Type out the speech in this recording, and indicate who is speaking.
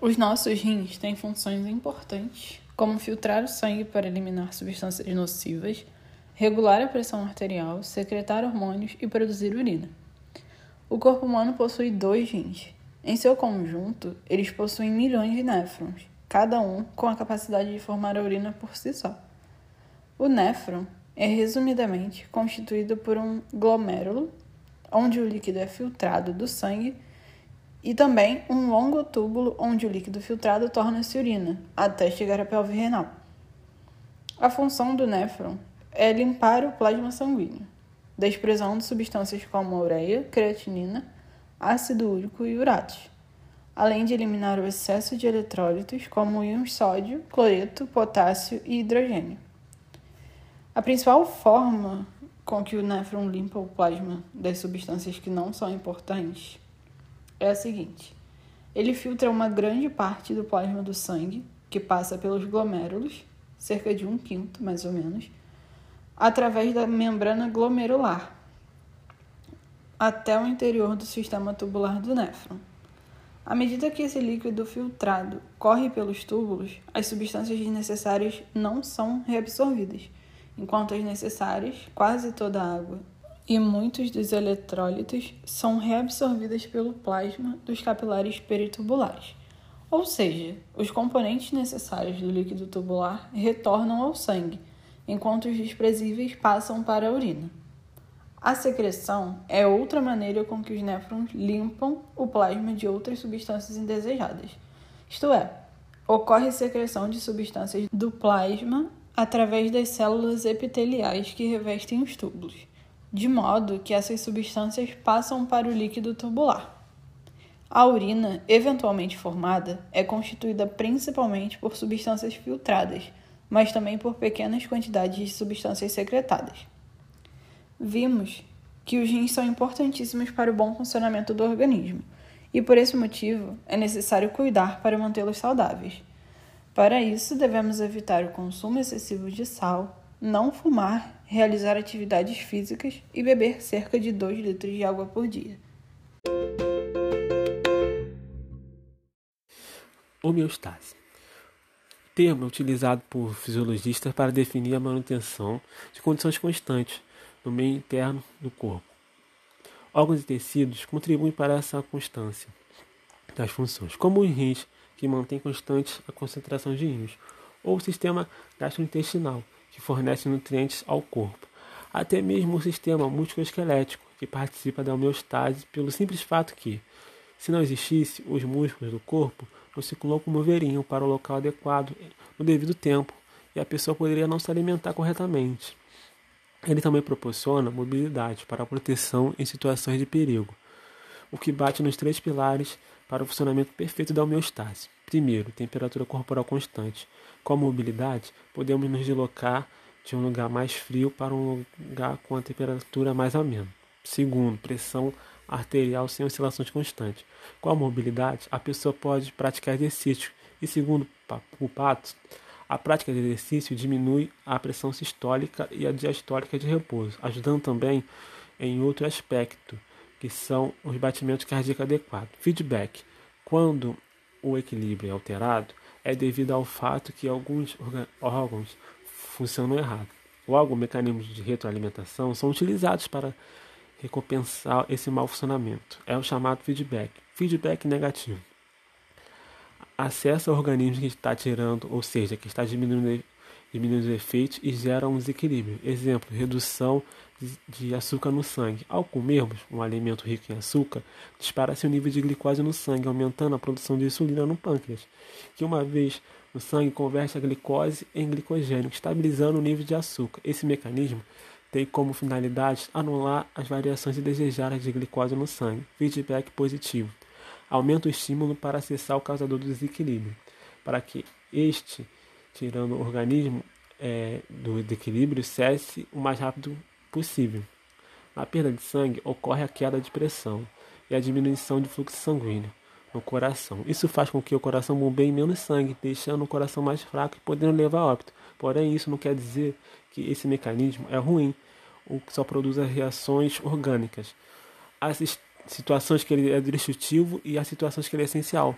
Speaker 1: Os nossos rins têm funções importantes, como filtrar o sangue para eliminar substâncias nocivas, regular a pressão arterial, secretar hormônios e produzir urina. O corpo humano possui dois rins. Em seu conjunto, eles possuem milhões de néfrons, cada um com a capacidade de formar a urina por si só. O néfron é resumidamente constituído por um glomérulo, onde o líquido é filtrado do sangue e também um longo túbulo onde o líquido filtrado torna-se urina, até chegar à pelve renal. A função do néfron é limpar o plasma sanguíneo, desprezando substâncias como a ureia, creatinina, ácido úrico e uratos, além de eliminar o excesso de eletrólitos como íons sódio, cloreto, potássio e hidrogênio. A principal forma com que o néfron limpa o plasma das substâncias que não são importantes é a seguinte: ele filtra uma grande parte do plasma do sangue, que passa pelos glomérulos, cerca de um quinto mais ou menos, através da membrana glomerular, até o interior do sistema tubular do néfron. À medida que esse líquido filtrado corre pelos túbulos, as substâncias desnecessárias não são reabsorvidas, enquanto as necessárias, quase toda a água e muitos dos eletrólitos são reabsorvidos pelo plasma dos capilares peritubulares. Ou seja, os componentes necessários do líquido tubular retornam ao sangue, enquanto os desprezíveis passam para a urina. A secreção é outra maneira com que os néfrons limpam o plasma de outras substâncias indesejadas. Isto é, ocorre secreção de substâncias do plasma através das células epiteliais que revestem os túbulos de modo que essas substâncias passam para o líquido tubular. A urina, eventualmente formada, é constituída principalmente por substâncias filtradas, mas também por pequenas quantidades de substâncias secretadas. Vimos que os rins são importantíssimos para o bom funcionamento do organismo, e por esse motivo é necessário cuidar para mantê-los saudáveis. Para isso, devemos evitar o consumo excessivo de sal, não fumar, realizar atividades físicas e beber cerca de 2 litros de água por dia.
Speaker 2: Homeostase. Termo utilizado por fisiologistas para definir a manutenção de condições constantes no meio interno do corpo. Órgãos e tecidos contribuem para essa constância das funções, como os rins, que mantêm constante a concentração de íons, ou o sistema gastrointestinal, que fornece nutrientes ao corpo. Até mesmo o sistema musculoesquelético, que participa da homeostase pelo simples fato que, se não existisse, os músculos do corpo não se locomoveriam para o local adequado no devido tempo e a pessoa poderia não se alimentar corretamente. Ele também proporciona mobilidade para a proteção em situações de perigo, o que bate nos três pilares para o funcionamento perfeito da homeostase. Primeiro, temperatura corporal constante. Com a mobilidade, podemos nos deslocar de um lugar mais frio para um lugar com a temperatura mais amena. Segundo, pressão arterial sem oscilações constantes. Com a mobilidade, a pessoa pode praticar exercício. E segundo o Pato, a prática de exercício diminui a pressão sistólica e a diastólica de repouso, ajudando também em outro aspecto, que são os batimentos cardíacos adequados. Feedback. Quando o equilíbrio é alterado, é devido ao fato que alguns órgãos funcionam errado. Logo, mecanismos de retroalimentação são utilizados para recompensar esse mau funcionamento. É o chamado feedback. Feedback negativo. Acessa organismo que está tirando, ou seja, que está diminuindo diminui os efeitos e gera um desequilíbrio. Exemplo, redução de açúcar no sangue. Ao comermos um alimento rico em açúcar, dispara-se o nível de glicose no sangue, aumentando a produção de insulina no pâncreas, que uma vez no sangue converte a glicose em glicogênio, estabilizando o nível de açúcar. Esse mecanismo tem como finalidade anular as variações indesejadas de glicose no sangue. Feedback positivo. Aumenta o estímulo para acessar o causador do desequilíbrio, para que este tirando o organismo é, do equilíbrio, cesse o mais rápido possível. Na perda de sangue ocorre a queda de pressão e a diminuição de fluxo sanguíneo no coração. Isso faz com que o coração bombeie menos sangue, deixando o coração mais fraco e podendo levar a óbito. Porém, isso não quer dizer que esse mecanismo é ruim ou que só produz reações orgânicas. Há situações que ele é destrutivo e há situações que ele é essencial.